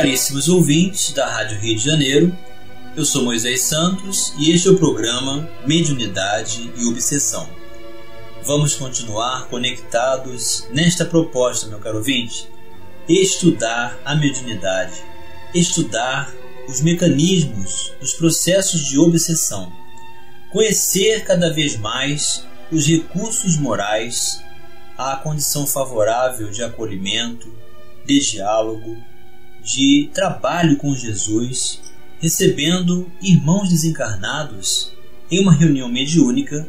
Caríssimos ouvintes da Rádio Rio de Janeiro, eu sou Moisés Santos e este é o programa Mediunidade e Obsessão. Vamos continuar conectados nesta proposta, meu caro ouvinte, estudar a mediunidade, estudar os mecanismos dos processos de obsessão, conhecer cada vez mais os recursos morais, a condição favorável de acolhimento, de diálogo, de trabalho com Jesus, recebendo irmãos desencarnados em uma reunião mediúnica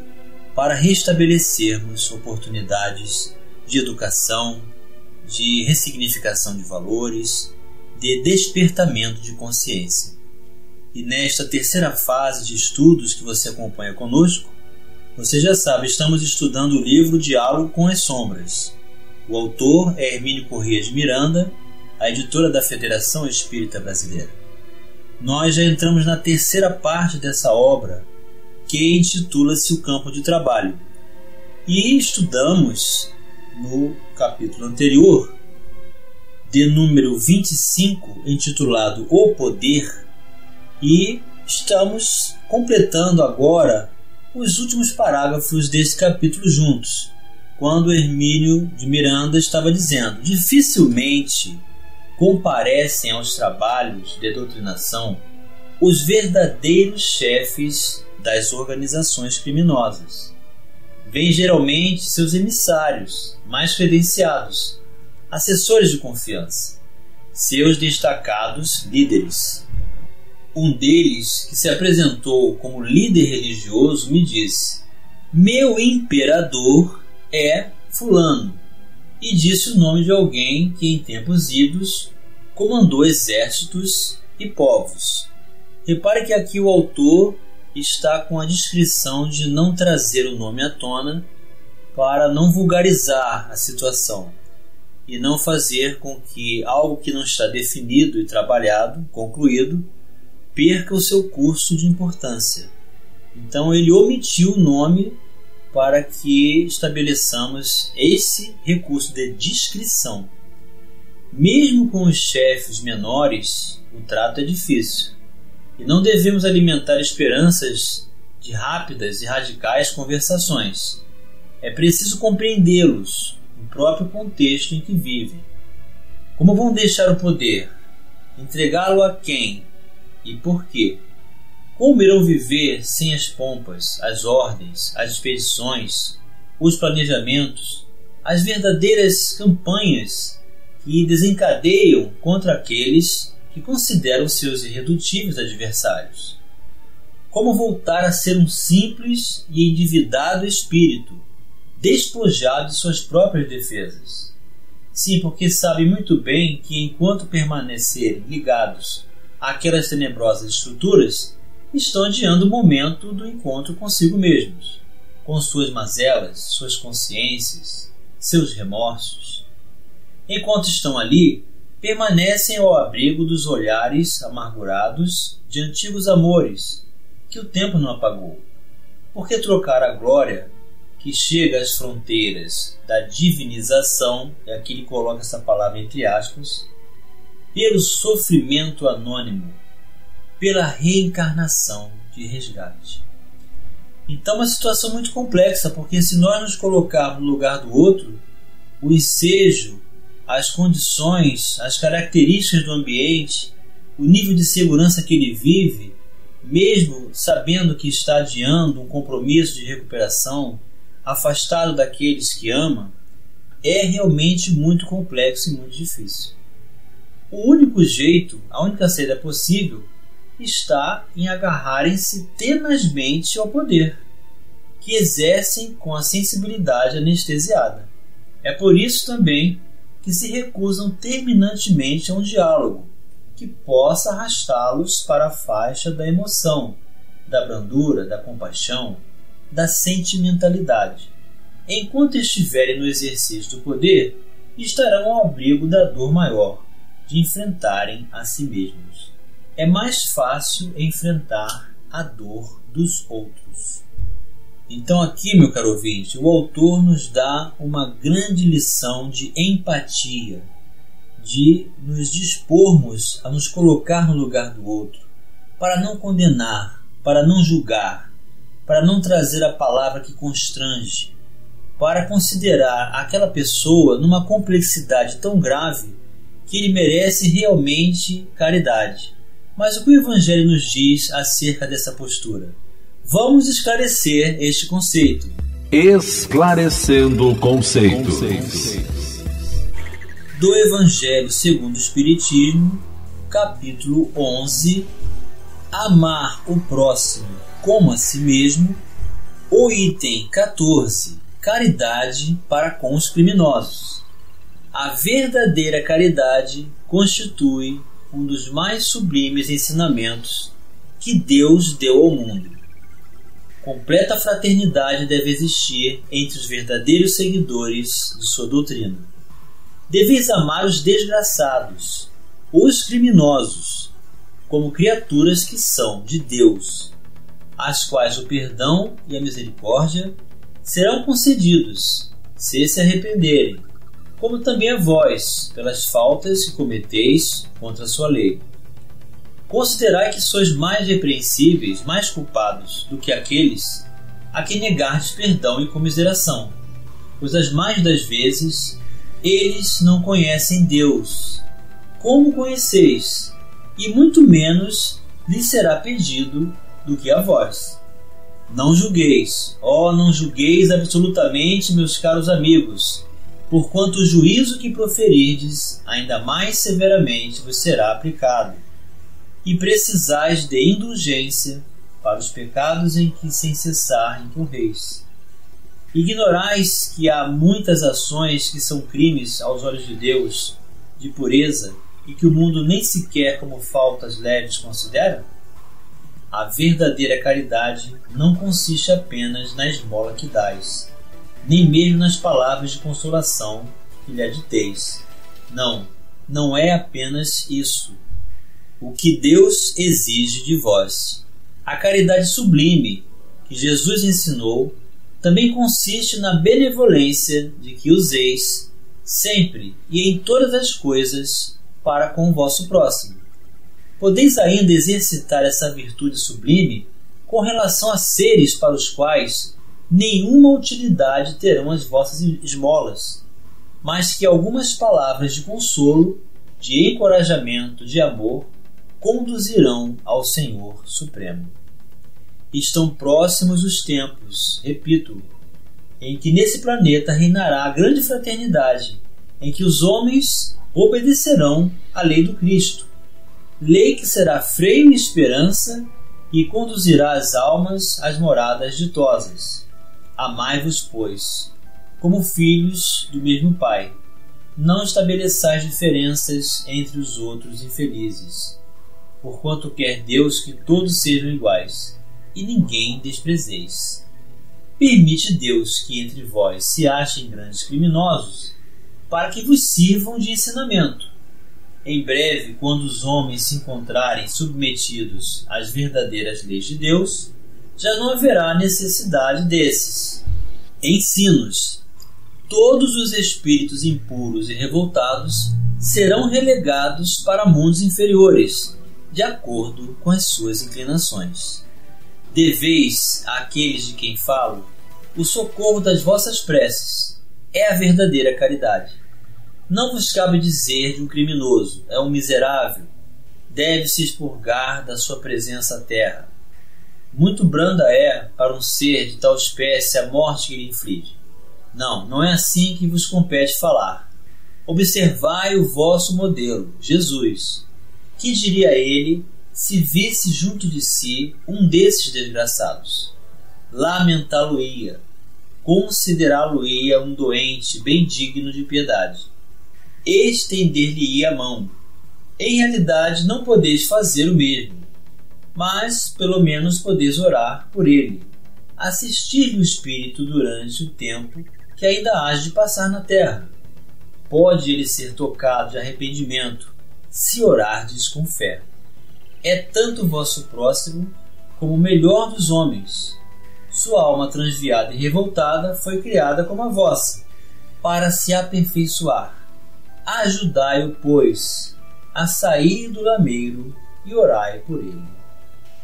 para restabelecermos oportunidades de educação, de ressignificação de valores, de despertamento de consciência. E nesta terceira fase de estudos que você acompanha conosco, você já sabe, estamos estudando o livro Diálogo com as Sombras. O autor é Hermínio Corrêa de Miranda a editora da Federação Espírita Brasileira. Nós já entramos na terceira parte dessa obra, que intitula-se O Campo de Trabalho, e estudamos no capítulo anterior, de número 25, intitulado O Poder, e estamos completando agora os últimos parágrafos desse capítulo juntos, quando Hermínio de Miranda estava dizendo: dificilmente comparecem aos trabalhos de doutrinação os verdadeiros chefes das organizações criminosas. Vêm geralmente seus emissários, mais credenciados, assessores de confiança, seus destacados líderes. Um deles, que se apresentou como líder religioso, me disse: Meu imperador é Fulano, e disse o nome de alguém que em tempos idos comandou exércitos e povos. Repare que aqui o autor está com a descrição de não trazer o nome à tona para não vulgarizar a situação e não fazer com que algo que não está definido e trabalhado, concluído, perca o seu curso de importância. Então ele omitiu o nome para que estabeleçamos esse recurso de descrição. Mesmo com os chefes menores, o trato é difícil. E não devemos alimentar esperanças de rápidas e radicais conversações. É preciso compreendê-los no próprio contexto em que vivem. Como vão deixar o poder? Entregá-lo a quem? E por quê? Como irão viver sem as pompas, as ordens, as expedições, os planejamentos, as verdadeiras campanhas que desencadeiam contra aqueles que consideram seus irredutíveis adversários? Como voltar a ser um simples e endividado espírito, despojado de suas próprias defesas? Sim, porque sabem muito bem que enquanto permanecerem ligados àquelas tenebrosas estruturas, estão adiando o momento do encontro consigo mesmos, com suas mazelas, suas consciências, seus remorsos. Enquanto estão ali, permanecem ao abrigo dos olhares amargurados de antigos amores que o tempo não apagou. Por que trocar a glória que chega às fronteiras da divinização, e aqui ele coloca essa palavra entre aspas, pelo sofrimento anônimo pela reencarnação de resgate. Então, é uma situação muito complexa, porque se nós nos colocarmos no lugar do outro, o ensejo, as condições, as características do ambiente, o nível de segurança que ele vive, mesmo sabendo que está adiando um compromisso de recuperação, afastado daqueles que ama, é realmente muito complexo e muito difícil. O único jeito, a única saída possível está em agarrarem-se tenazmente ao poder, que exercem com a sensibilidade anestesiada. É por isso também que se recusam terminantemente a um diálogo, que possa arrastá-los para a faixa da emoção, da brandura, da compaixão, da sentimentalidade. Enquanto estiverem no exercício do poder, estarão ao abrigo da dor maior de enfrentarem a si mesmos. É mais fácil enfrentar a dor dos outros. Então, aqui, meu caro ouvinte, o autor nos dá uma grande lição de empatia, de nos dispormos a nos colocar no lugar do outro, para não condenar, para não julgar, para não trazer a palavra que constrange, para considerar aquela pessoa numa complexidade tão grave que ele merece realmente caridade. Mas o que o Evangelho nos diz acerca dessa postura? Vamos esclarecer este conceito. Esclarecendo conceitos. Do Evangelho segundo o Espiritismo, capítulo 11: Amar o próximo como a si mesmo. O item 14: Caridade para com os criminosos. A verdadeira caridade constitui um dos mais sublimes ensinamentos que Deus deu ao mundo. Completa fraternidade deve existir entre os verdadeiros seguidores de sua doutrina. Deveis amar os desgraçados, os criminosos, como criaturas que são de Deus, às quais o perdão e a misericórdia serão concedidos, se se arrependerem, como também a vós, pelas faltas que cometeis contra a sua lei. Considerai que sois mais repreensíveis, mais culpados do que aqueles a quem negardes perdão e comiseração, pois as mais das vezes eles não conhecem Deus. Como conheceis? E muito menos lhes será pedido do que a vós. Não julgueis, ó, oh, não julgueis absolutamente, meus caros amigos, porquanto o juízo que proferirdes ainda mais severamente vos será aplicado e precisais de indulgência para os pecados em que sem cessar incorreis. Ignorais que há muitas ações que são crimes aos olhos de Deus, de pureza, e que o mundo nem sequer como faltas leves considera? A verdadeira caridade não consiste apenas na esmola que dais, nem mesmo nas palavras de consolação que lhe aditeis. Não, não é apenas isso o que Deus exige de vós. A caridade sublime que Jesus ensinou também consiste na benevolência de que useis sempre e em todas as coisas para com o vosso próximo. Podeis ainda exercitar essa virtude sublime com relação a seres para os quais nenhuma utilidade terão as vossas esmolas, mas que algumas palavras de consolo, de encorajamento, de amor conduzirão ao Senhor Supremo. Estão próximos os tempos, repito, em que nesse planeta reinará a grande fraternidade, em que os homens obedecerão à lei do Cristo, lei que será freio e esperança e conduzirá as almas às moradas ditosas. Amai-vos, pois, como filhos do mesmo Pai. Não estabeleçais diferenças entre os outros infelizes porquanto quer Deus que todos sejam iguais, e ninguém desprezeis. Permite Deus que entre vós se achem grandes criminosos, para que vos sirvam de ensinamento. Em breve, quando os homens se encontrarem submetidos às verdadeiras leis de Deus, já não haverá necessidade desses ensinos. Todos os espíritos impuros e revoltados serão relegados para mundos inferiores de acordo com as suas inclinações. Deveis àqueles de quem falo o socorro das vossas preces. É a verdadeira caridade. Não vos cabe dizer de um criminoso, é um miserável, deve-se expurgar da sua presença à terra. Muito branda é para um ser de tal espécie a morte que lhe inflige. Não, não é assim que vos compete falar. Observai o vosso modelo, Jesus, que diria ele se visse junto de si um desses desgraçados? Lamentá-lo-ia, considerá-lo-ia um doente bem digno de piedade, estender-lhe-ia a mão, Em realidade, não podeis fazer o mesmo, mas pelo menos podeis orar por ele, assistir-lhe o Espírito durante o tempo que ainda há de passar na terra. Pode ele ser tocado de arrependimento, se orardes com fé. É tanto vosso próximo como o melhor dos homens. Sua alma transviada e revoltada foi criada como a vossa, para se aperfeiçoar. Ajudai-o, pois, a sair do lameiro e orai por ele.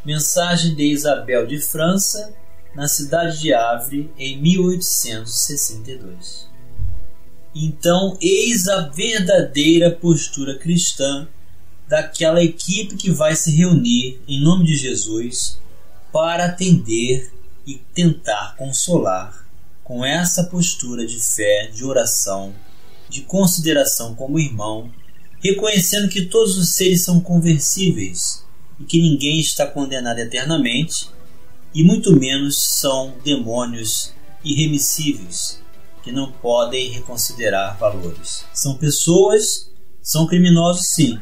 Mensagem de Isabel de França, na cidade de Havre, em 1862. Então, eis a verdadeira postura cristã daquela equipe que vai se reunir em nome de Jesus para atender e tentar consolar com essa postura de fé, de oração, de consideração como irmão, reconhecendo que todos os seres são conversíveis e que ninguém está condenado eternamente, e muito menos são demônios irremissíveis que não podem reconsiderar valores. São pessoas, são criminosos sim,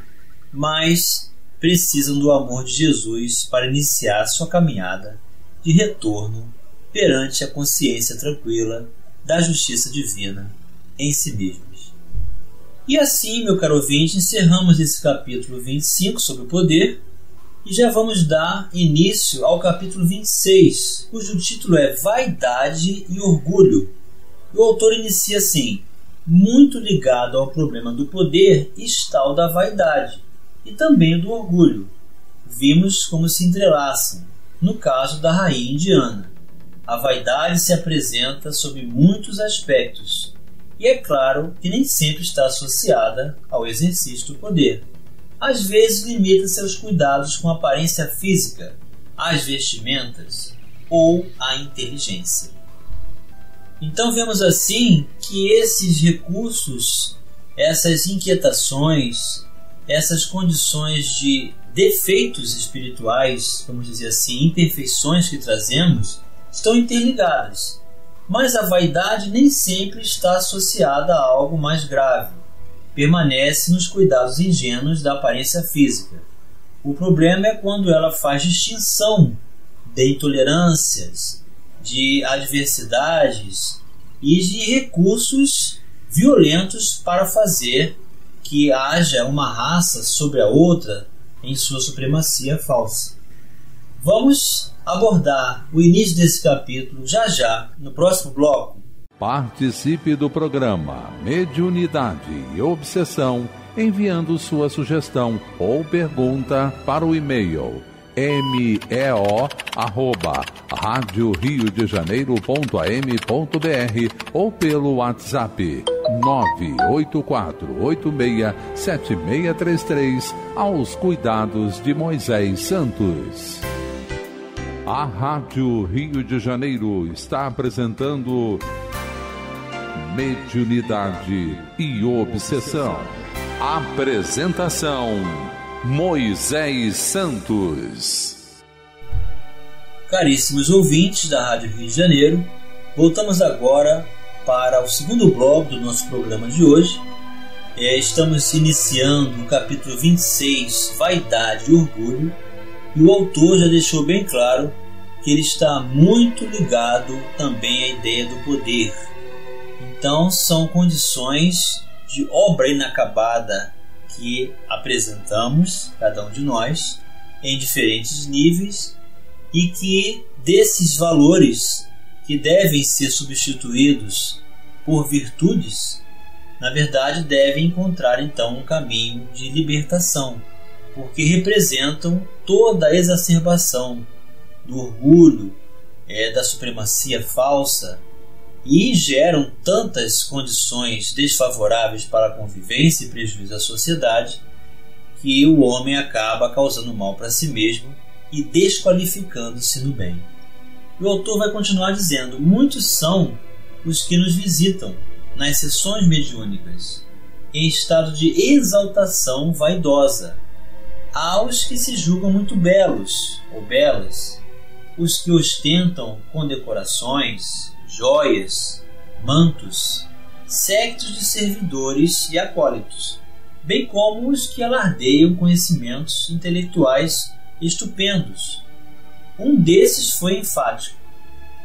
mas precisam do amor de Jesus para iniciar sua caminhada de retorno perante a consciência tranquila da justiça divina em si mesmos. E assim, meu caro ouvinte, encerramos esse capítulo 25 sobre o poder e já vamos dar início ao capítulo 26, cujo título é Vaidade e Orgulho. O autor inicia assim: muito ligado ao problema do poder está o da vaidade e também do orgulho. Vimos como se entrelaçam, no caso da rainha indiana. A vaidade se apresenta sob muitos aspectos, e é claro que nem sempre está associada ao exercício do poder às vezes limita seus cuidados com a aparência física, as vestimentas ou a inteligência. Então vemos assim que esses recursos, essas inquietações, essas condições de defeitos espirituais, vamos dizer assim, imperfeições que trazemos, estão interligadas. Mas a vaidade nem sempre está associada a algo mais grave permanece nos cuidados ingênuos da aparência física. O problema é quando ela faz distinção de intolerâncias, de adversidades e de recursos violentos para fazer que haja uma raça sobre a outra em sua supremacia falsa. Vamos abordar o início desse capítulo já já no próximo bloco Participe do programa Mediunidade e Obsessão enviando sua sugestão ou pergunta para o e-mail meo rádio Rio de Janeiro.am.br ou pelo WhatsApp 984867633 aos cuidados de Moisés Santos. A Rádio Rio de Janeiro está apresentando mediunidade e obsessão. Apresentação: Moisés Santos. Caríssimos ouvintes da Rádio Rio de Janeiro, voltamos agora para o segundo bloco do nosso programa de hoje. É, estamos iniciando o capítulo 26, Vaidade e Orgulho, e o autor já deixou bem claro que ele está muito ligado também à ideia do poder então, são condições de obra inacabada que apresentamos, cada um de nós, em diferentes níveis e que desses valores que devem ser substituídos por virtudes, na verdade devem encontrar então um caminho de libertação, porque representam toda a exacerbação do orgulho, é, da supremacia falsa, e geram tantas condições desfavoráveis para a convivência e prejuízo à sociedade que o homem acaba causando mal para si mesmo e desqualificando-se no bem. O autor vai continuar dizendo: muitos são os que nos visitam nas sessões mediúnicas em estado de exaltação vaidosa. Há os que se julgam muito belos ou belas, os que ostentam condecorações, joias, mantos, sectos de servidores e acólitos, bem como os que alardeiam conhecimentos intelectuais estupendos. Um desses foi enfático.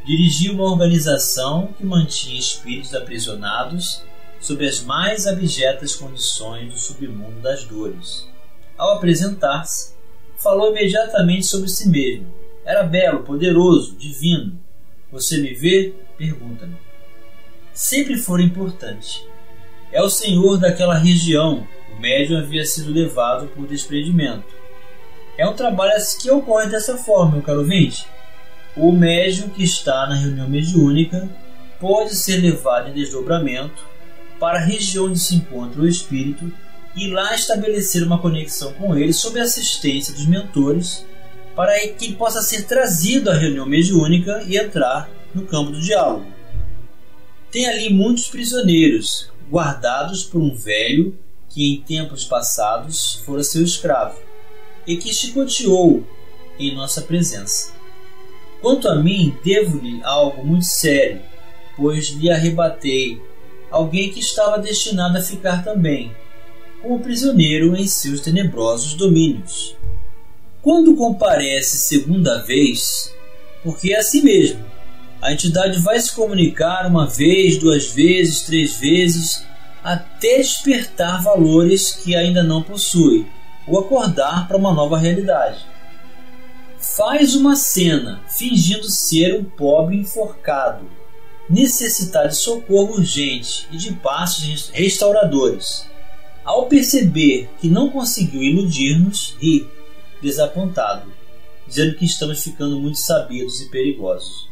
Dirigiu uma organização que mantinha espíritos aprisionados sob as mais abjetas condições do submundo das dores. Ao apresentar-se, falou imediatamente sobre si mesmo. Era belo, poderoso, divino. Você me vê? Pergunta-me. Sempre fora importante. É o senhor daquela região. O médium havia sido levado por desprendimento. É um trabalho que ocorre dessa forma, meu caro ouvinte. O médium que está na reunião mediúnica pode ser levado em desdobramento para a região onde se encontra o espírito e lá estabelecer uma conexão com ele sob a assistência dos mentores para que ele possa ser trazido à reunião mediúnica e entrar no campo do diálogo. Tem ali muitos prisioneiros, guardados por um velho que em tempos passados fora seu escravo e que chicoteou em nossa presença. Quanto a mim, devo-lhe algo muito sério, pois lhe arrebatei alguém que estava destinado a ficar também, como prisioneiro em seus tenebrosos domínios. Quando comparece segunda vez, porque é assim mesmo, a entidade vai se comunicar uma vez, duas vezes, três vezes, até despertar valores que ainda não possui ou acordar para uma nova realidade. Faz uma cena fingindo ser um pobre enforcado, necessitar de socorro urgente e de passos restauradores. Ao perceber que não conseguiu iludir-nos, ri desapontado, dizendo que estamos ficando muito sabidos e perigosos.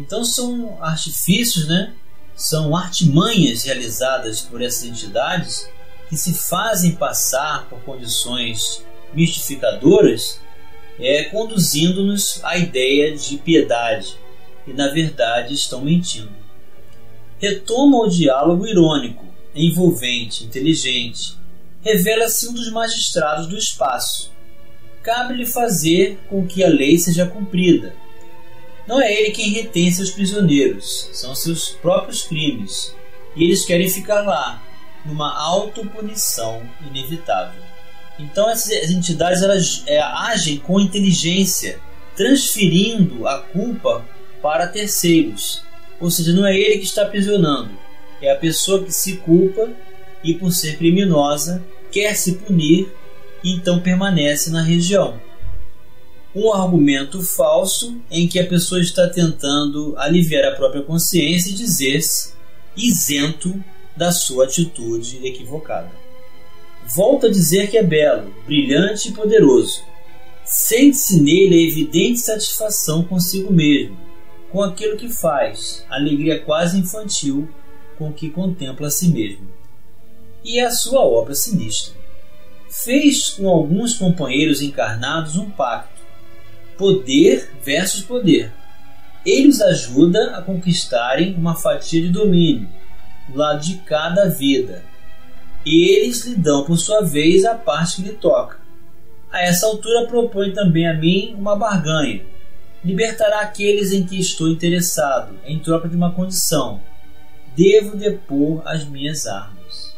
Então são artifícios, né? São artimanhas realizadas por essas entidades que se fazem passar por condições mistificadoras, é, conduzindo-nos à ideia de piedade, e na verdade estão mentindo. Retoma o diálogo irônico, envolvente, inteligente. Revela-se um dos magistrados do espaço, cabe-lhe fazer com que a lei seja cumprida. Não é ele quem retém seus prisioneiros, são seus próprios crimes, e eles querem ficar lá, numa autopunição inevitável. Então essas entidades elas é, agem com inteligência, transferindo a culpa para terceiros. Ou seja, não é ele que está aprisionando, é a pessoa que se culpa e por ser criminosa quer se punir e então permanece na região. Um argumento falso em que a pessoa está tentando aliviar a própria consciência e dizer-se isento da sua atitude equivocada. Volta a dizer que é belo, brilhante e poderoso. Sente-se nele a evidente satisfação consigo mesmo, com aquilo que faz, alegria quase infantil com que contempla a si mesmo. E a sua obra sinistra fez com alguns companheiros encarnados um pacto: poder versus poder. Ele os ajuda a conquistarem uma fatia de domínio do lado de cada vida. Eles lhe dão, por sua vez, a parte que lhe toca. A essa altura propõe também a mim uma barganha. Libertará aqueles em que estou interessado, em troca de uma condição. Devo depor as minhas armas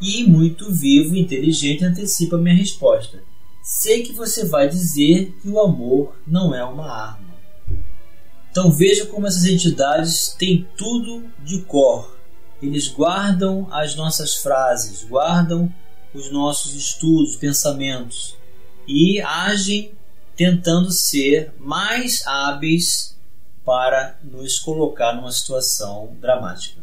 e, muito vivo e inteligente, antecipa minha resposta. Sei que você vai dizer que o amor não é uma arma. Então veja como essas entidades têm tudo de cor. Eles guardam as nossas frases, guardam os nossos estudos, pensamentos e agem tentando ser mais hábeis para nos colocar numa situação dramática.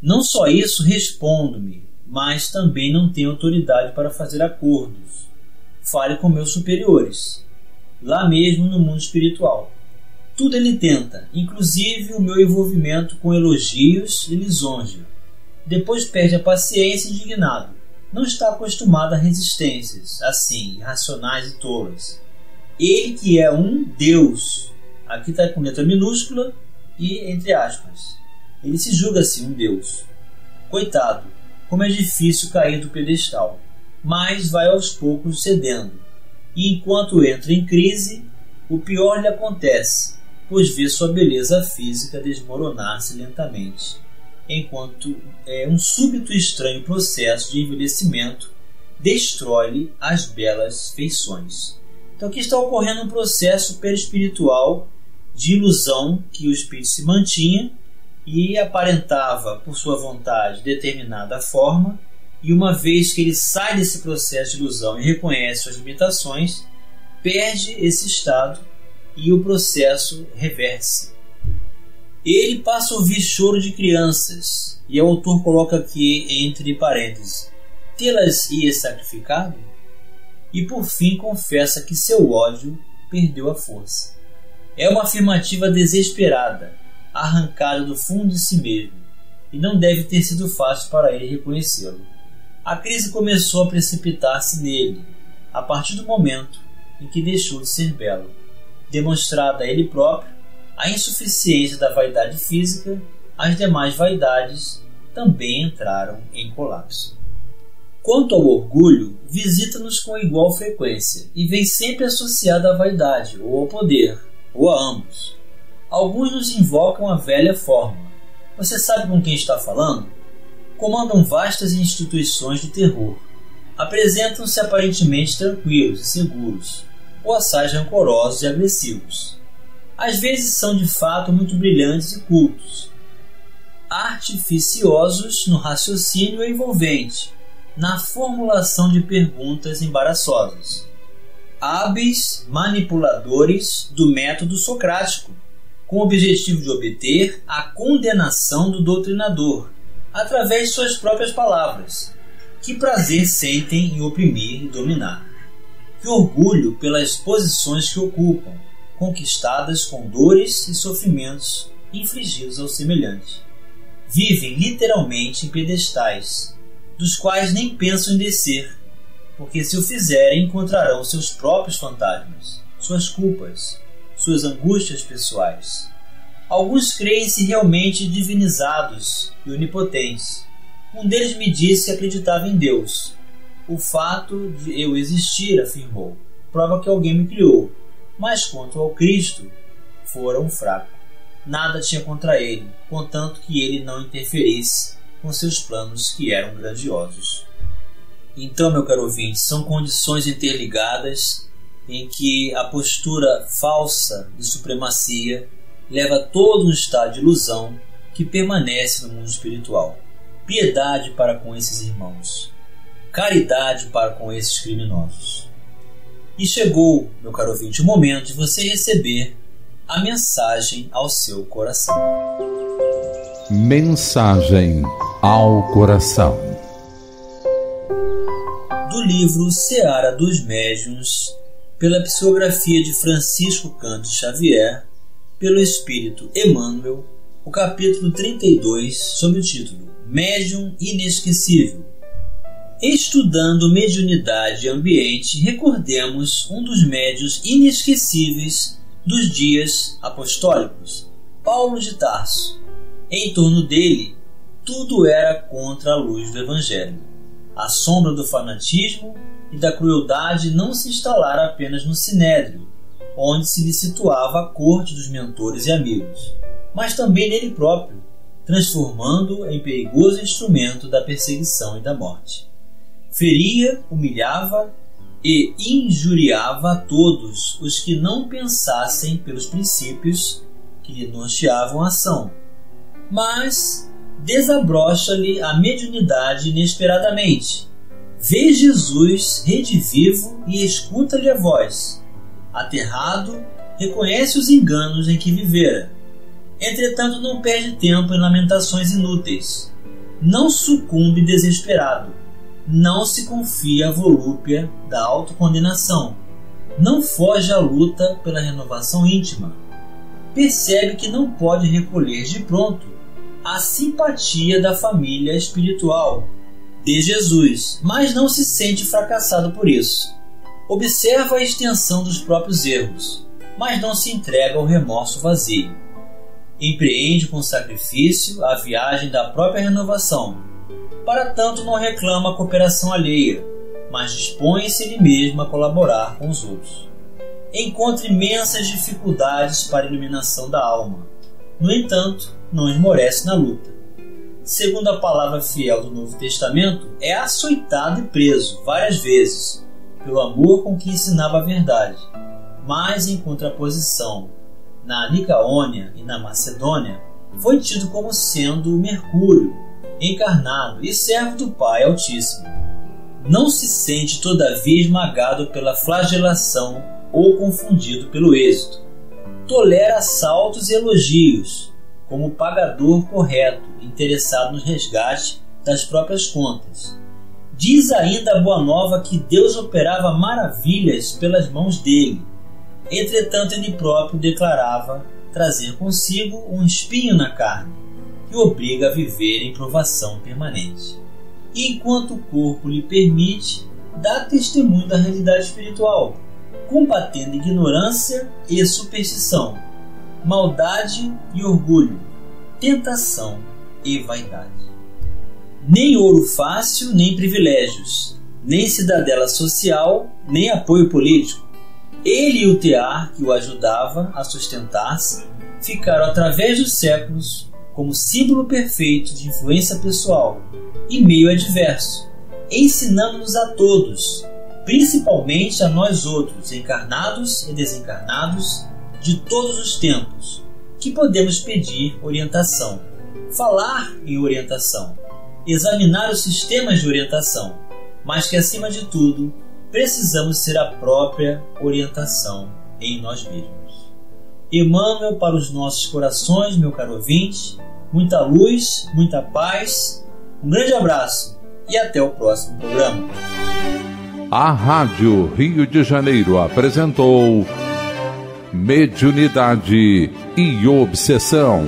Não só isso, respondo-me, mas também não tenho autoridade para fazer acordos. Fale com meus superiores, lá mesmo no mundo espiritual. Tudo ele tenta, inclusive o meu envolvimento com elogios e lisonja. Depois perde a paciência indignado. Não está acostumado a resistências, assim, irracionais e tolas. Ele que é um Deus, aqui está com letra minúscula e entre aspas. Ele se julga assim um Deus. Coitado, como é difícil cair do pedestal, mas vai aos poucos cedendo. E enquanto entra em crise, o pior lhe acontece, pois vê sua beleza física desmoronar-se lentamente. enquanto é, um súbito e estranho processo de envelhecimento destrói-lhe as belas feições. Então aqui está ocorrendo um processo perispiritual de ilusão que o espírito se mantinha e aparentava por sua vontade determinada forma, e uma vez que ele sai desse processo de ilusão e reconhece suas limitações, perde esse estado e o processo reverte-se. Ele passa a ouvir choro de crianças, e o autor coloca aqui entre parênteses: tê-las ia sacrificado? E por fim confessa que seu ódio perdeu a força. É uma afirmativa desesperada, arrancada do fundo de si mesmo, e não deve ter sido fácil para ele reconhecê-lo. A crise começou a precipitar-se nele, a partir do momento em que deixou de ser belo, demonstrada a ele próprio a insuficiência da vaidade física, as demais vaidades também entraram em colapso. Quanto ao orgulho, visita-nos com igual frequência e vem sempre associado à vaidade ou ao poder, ou a ambos. Alguns nos invocam a velha forma. Você sabe com quem está falando? Comandam vastas instituições de terror. Apresentam-se aparentemente tranquilos e seguros, ou assais rancorosos e agressivos às vezes são de fato muito brilhantes e cultos, artificiosos no raciocínio envolvente, na formulação de perguntas embaraçosas, hábeis manipuladores do método socrático, com o objetivo de obter a condenação do doutrinador através de suas próprias palavras. Que prazer sentem em oprimir e dominar. Que orgulho pelas posições que ocupam conquistadas com dores e sofrimentos infligidos ao semelhante. Vivem literalmente em pedestais, dos quais nem pensam em descer, porque se o fizerem encontrarão seus próprios fantasmas, suas culpas, suas angústias pessoais. Alguns creem-se realmente divinizados e onipotentes. Um deles me disse que acreditava em Deus. O fato de eu existir, afirmou, prova que alguém me criou mas quanto ao Cristo, fora um fraco. Nada tinha contra ele, contanto que ele não interferisse com seus planos que eram grandiosos. Então, meu caro ouvinte, são condições interligadas em que a postura falsa de supremacia leva todo um estado de ilusão que permanece no mundo espiritual. Piedade para com esses irmãos, caridade para com esses criminosos. E chegou, meu caro ouvinte, o momento de você receber a mensagem ao seu coração. Mensagem ao coração. Do livro Seara dos Médiuns, pela psicografia de Francisco Canto Xavier, pelo Espírito Emmanuel, o capítulo 32, sob o título Médium Inesquecível Estudando mediunidade e ambiente, recordemos um dos médios inesquecíveis dos dias apostólicos, Paulo de Tarso. Em torno dele, tudo era contra a luz do Evangelho. A sombra do fanatismo e da crueldade não se instalara apenas no Sinédrio, onde se lhe situava a corte dos mentores e amigos, mas também nele próprio, transformando-o em perigoso instrumento da perseguição e da morte feria, humilhava e injuriava a todos os que não pensassem pelos princípios que lhe norteavam a ação. Mas desabrocha-lhe a mediunidade inesperadamente. Vê Jesus redivivo e escuta-lhe a voz. Aterrado, reconhece os enganos em que vivera. Entretanto, não perde tempo em lamentações inúteis. Não sucumbe desesperado não se confia à volúpia da autocondenação, não foge à luta pela renovação íntima. Percebe que não pode recolher de pronto a simpatia da família espiritual de Jesus, mas não se sente fracassado por isso. Observa a extensão dos próprios erros, mas não se entrega ao remorso vazio. Empreende com sacrifício a viagem da própria renovação, para tanto não reclama a cooperação alheia, mas dispõe-se ele mesmo a colaborar com os outros. Encontra imensas dificuldades para a iluminação da alma. No entanto, não esmorece na luta. segundo a palavra fiel do Novo Testamento, é açoitado e preso várias vezes pelo amor com que ensinava a verdade. Mas, em contraposição, na Nicaônia e na Macedônia, foi tido como sendo Mercúrio, encarnado e servo do Pai Altíssimo. Não se sente, todavia, esmagado pela flagelação ou confundido pelo êxito. Tolera assaltos e elogios, como pagador correto, interessado no resgate das próprias contas. Diz ainda a Boa Nova que Deus operava maravilhas pelas mãos dele. Entretanto, ele próprio declarava trazer consigo um espinho na carne, que obriga a viver em provação permanente. E enquanto o corpo lhe permite, dá testemunho da realidade espiritual, combatendo ignorância e superstição, maldade e orgulho, tentação e vaidade. Nem ouro fácil, nem privilégios, nem cidadela social, nem apoio político. Ele e o tear que o ajudava a sustentar-se ficaram através dos séculos como símbolo perfeito de influência pessoal e meio adverso, ensinando-nos a todos, principalmente a nós outros, encarnados e desencarnados, de todos os tempos, que podemos pedir orientação, falar em orientação, examinar os sistemas de orientação, mas que acima de tudo precisamos ser a própria orientação em nós mesmos. Emmanuel para os nossos corações, meu caro ouvinte, muita luz, muita paz, um grande abraço e até o próximo programa. A Rádio Rio de Janeiro apresentou Mediunidade e Obsessão.